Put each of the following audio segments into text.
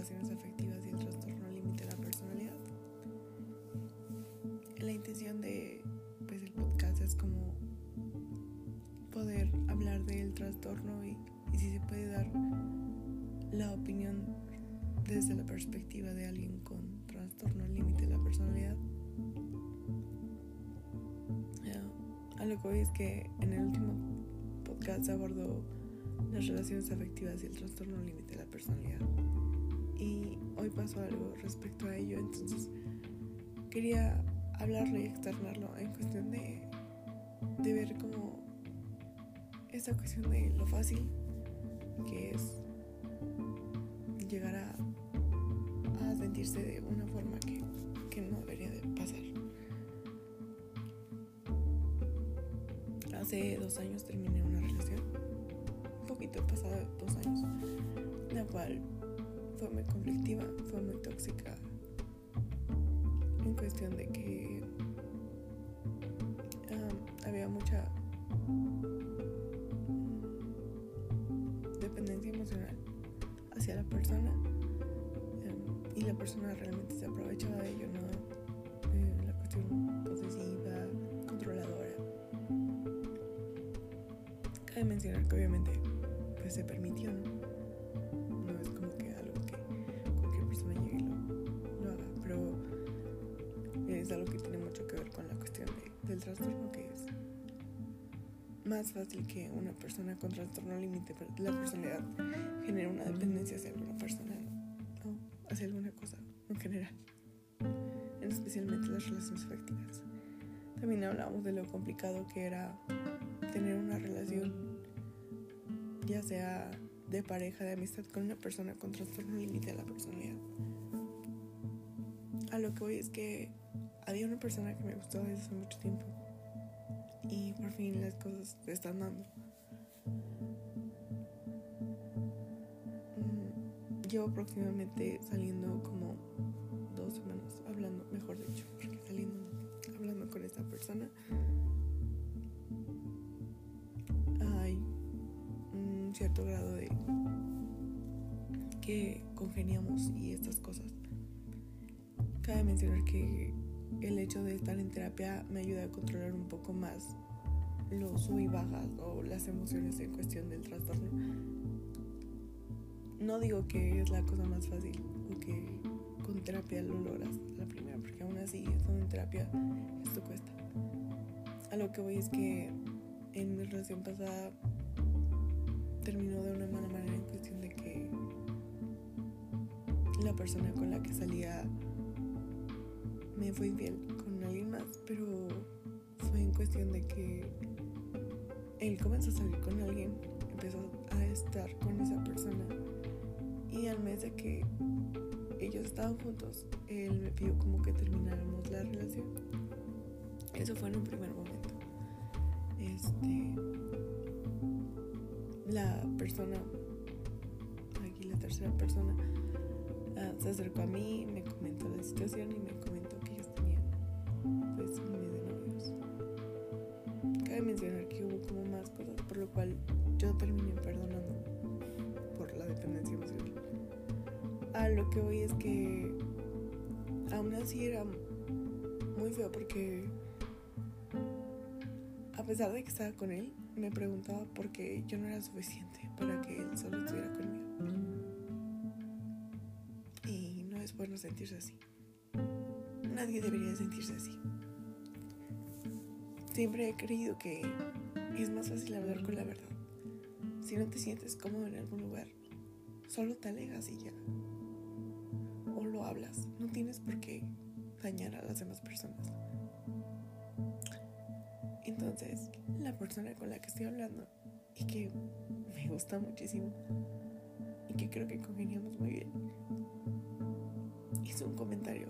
relaciones afectivas y el trastorno límite de la personalidad. La intención de pues, el podcast es como poder hablar del trastorno y, y si se puede dar la opinión desde la perspectiva de alguien con trastorno límite de la personalidad. A lo que hoy es que en el último podcast abordó las relaciones afectivas y el trastorno límite de la personalidad. Y hoy pasó algo respecto a ello, entonces quería hablarlo y externarlo en cuestión de, ver como esta cuestión de lo fácil que es llegar a, a sentirse de una forma que, que no debería de pasar. Hace dos años terminé una relación, un poquito pasado dos años, la cual fue muy conflictiva, fue muy tóxica, en cuestión de que um, había mucha dependencia emocional hacia la persona um, y la persona realmente se aprovechaba de ello, ¿no? Eh, la cuestión posesiva, controladora. Cabe mencionar que obviamente pues se permitió. No es como que algo que cualquier persona llegue y lo, haga, pero es algo que tiene mucho que ver con la cuestión de, del trastorno que es más fácil que una persona con trastorno límite la personalidad genere una dependencia hacia alguna persona o hacia alguna cosa en general, especialmente las relaciones afectivas. También hablamos de lo complicado que era tener una relación, ya sea de pareja, de amistad con una persona con trastorno límite de la personalidad. A lo que voy es que había una persona que me gustó desde hace mucho tiempo y por fin las cosas se están dando. Mm, llevo aproximadamente saliendo como dos semanas hablando, mejor dicho, porque saliendo, hablando con esta persona. Cierto grado de que congeniamos y estas cosas. Cabe mencionar que el hecho de estar en terapia me ayuda a controlar un poco más los sub y bajas o las emociones en cuestión del trastorno. No digo que es la cosa más fácil o que con terapia lo logras la primera, porque aún así, con terapia, esto cuesta. A lo que voy es que en mi relación pasada terminó de una mala manera en cuestión de que la persona con la que salía me fue infiel con alguien más, pero fue en cuestión de que él comenzó a salir con alguien, empezó a estar con esa persona y al mes de que ellos estaban juntos, él me pidió como que termináramos la relación. Eso fue en un primer momento. Este, la persona, aquí la tercera persona, uh, se acercó a mí, me comentó la situación y me comentó que ellos tenían pues un mes de novios. Cabe mencionar que hubo como más cosas, por lo cual yo terminé perdonando por la dependencia emocional. A lo que voy es que aún así era muy feo porque pesar de que estaba con él, me preguntaba por qué yo no era suficiente para que él solo estuviera conmigo. Y no es bueno sentirse así. Nadie debería sentirse así. Siempre he creído que es más fácil hablar con la verdad. Si no te sientes cómodo en algún lugar, solo te alejas y ya. O lo hablas. No tienes por qué dañar a las demás personas. Entonces, la persona con la que estoy hablando y que me gusta muchísimo y que creo que congeniamos muy bien, hizo un comentario.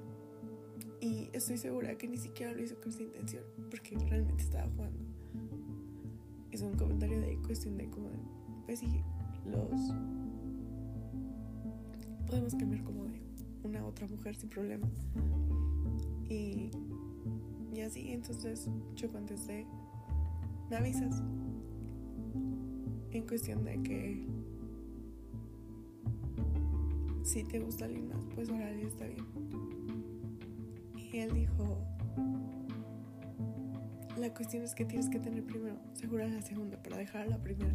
Y estoy segura que ni siquiera lo hizo con esa intención, porque realmente estaba jugando. Hizo un comentario de cuestión de como, pues sí, los podemos cambiar como de una a otra mujer sin problema. Y, y así, entonces yo contesté, me avisas. En cuestión de que si te gusta alguien más, pues órale, está bien. Y él dijo, la cuestión es que tienes que tener primero segura la segunda para dejar a la primera.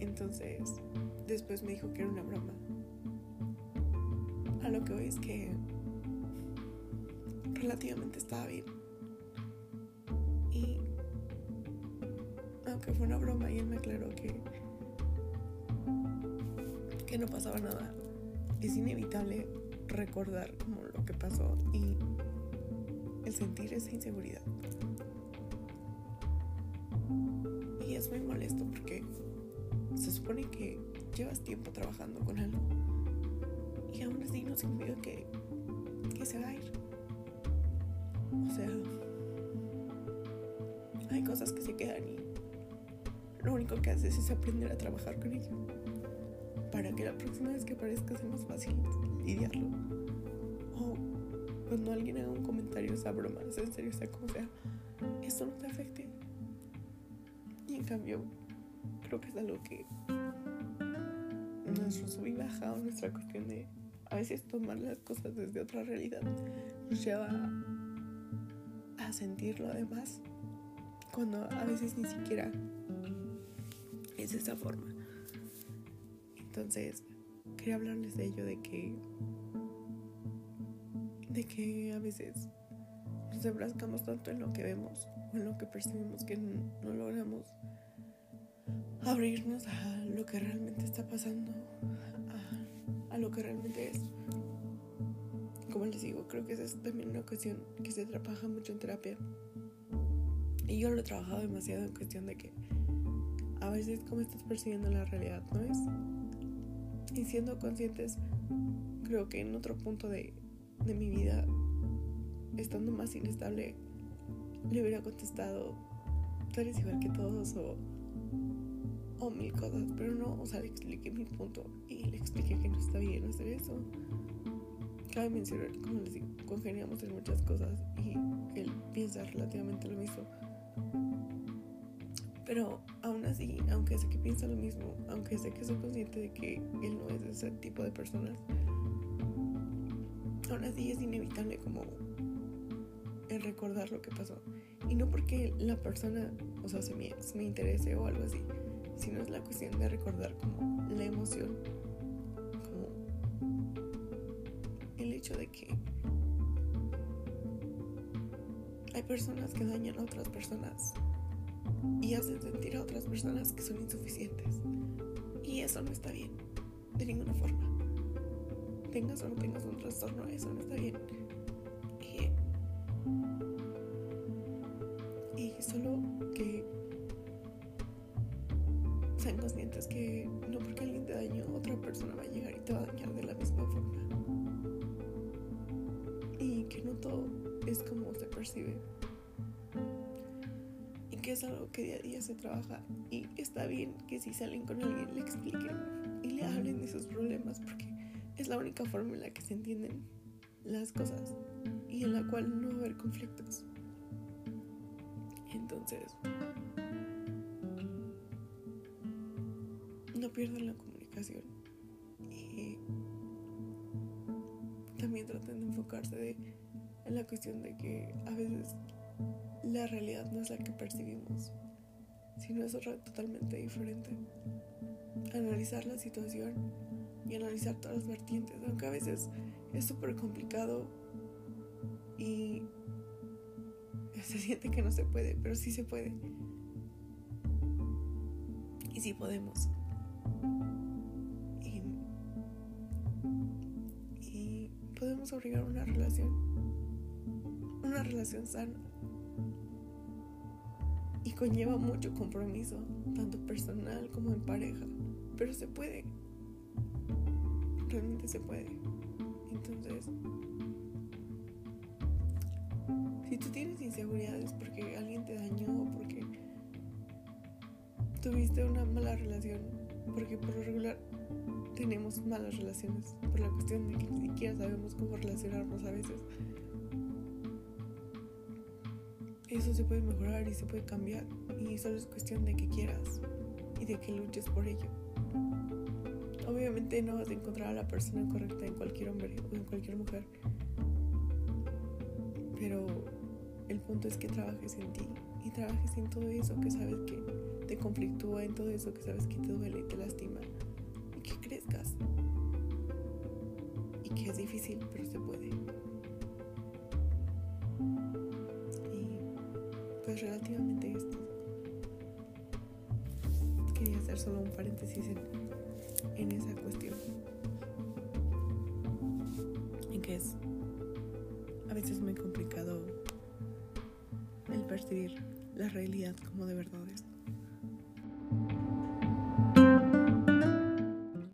Entonces, después me dijo que era una broma. A lo que voy es que relativamente estaba bien. Aunque fue una broma y él me aclaró que que no pasaba nada, es inevitable recordar como lo que pasó y el sentir esa inseguridad. Y es muy molesto porque se supone que llevas tiempo trabajando con algo y aún así no significa que, que se va a ir. O sea, hay cosas que se quedan y lo único que haces es aprender a trabajar con ello para que la próxima vez que aparezca sea más fácil lidiarlo. O cuando alguien haga un comentario, sea broma, sea en serio, sea como sea, eso no te afecte. Y en cambio, creo que es algo que nuestro sub y baja o nuestra cuestión de a veces tomar las cosas desde otra realidad nos lleva a sentirlo además cuando a veces ni siquiera es esa forma. Entonces, quería hablarles de ello, de que, de que a veces nos enfrascamos tanto en lo que vemos o en lo que percibimos que no, logramos abrirnos a lo que realmente está pasando, a, a, lo que realmente es. Como les digo, creo que esa es también una cuestión que se trabaja mucho en terapia. Y yo lo he trabajado demasiado en cuestión de que a veces como estás percibiendo la realidad, ¿no es? Y siendo conscientes, creo que en otro punto de, de mi vida, estando más inestable, le hubiera contestado, tú eres igual que todos o, o mil cosas, pero no, o sea, le expliqué mi punto y le expliqué que no está bien hacer eso. Cabe mencionar, como les digo, congeniamos en muchas cosas y él piensa relativamente lo mismo. Pero aún así, aunque sé que piensa lo mismo, aunque sé que soy consciente de que él no es ese tipo de personas, aún así es inevitable como el recordar lo que pasó. Y no porque la persona, o sea, se me, se me interese o algo así, sino es la cuestión de recordar como la emoción, como el hecho de que hay personas que dañan a otras personas y hacen sentir a otras personas que son insuficientes. Y eso no está bien, de ninguna forma. Tengas o no tengas un trastorno, eso no está bien. Y, solo que sean conscientes que no porque alguien te dañó, otra persona va a llegar y te va a dañar de la misma forma. Y que no todo es como se percibe que es algo que día a día se trabaja y está bien que si salen con alguien le expliquen y le hablen de sus problemas porque es la única forma en la que se entienden las cosas y en la cual no va a haber conflictos. Entonces, no pierdan la comunicación y también traten de enfocarse en la cuestión de que a veces la realidad no es la que percibimos, sino es otra totalmente diferente. Analizar la situación y analizar todas las vertientes, aunque a veces es súper complicado y se siente que no se puede, pero sí se puede. Y sí podemos. Y, podemos obligar una relación, una relación sana y conlleva mucho compromiso, tanto personal como en pareja, pero se puede, realmente se puede. Entonces, si tú tienes inseguridades porque alguien te dañó o porque tuviste una mala relación, porque por lo regular tenemos malas relaciones, por la cuestión de que ni siquiera sabemos cómo relacionarnos a veces eso se puede mejorar y se puede cambiar y solo es cuestión de que quieras y de que luches por ello. obviamente no vas a encontrar a la persona correcta en cualquier hombre o en cualquier mujer. Pero el punto es que trabajes en ti y trabajes en todo eso que sabes que te conflictúa, en todo eso que sabes que te duele y te lastima y que crezcas. Y que es difícil, pero se puede. Pues relativamente esto. Quería hacer solo un paréntesis en, en esa cuestión. En que es a veces muy complicado el percibir la realidad como de verdad es.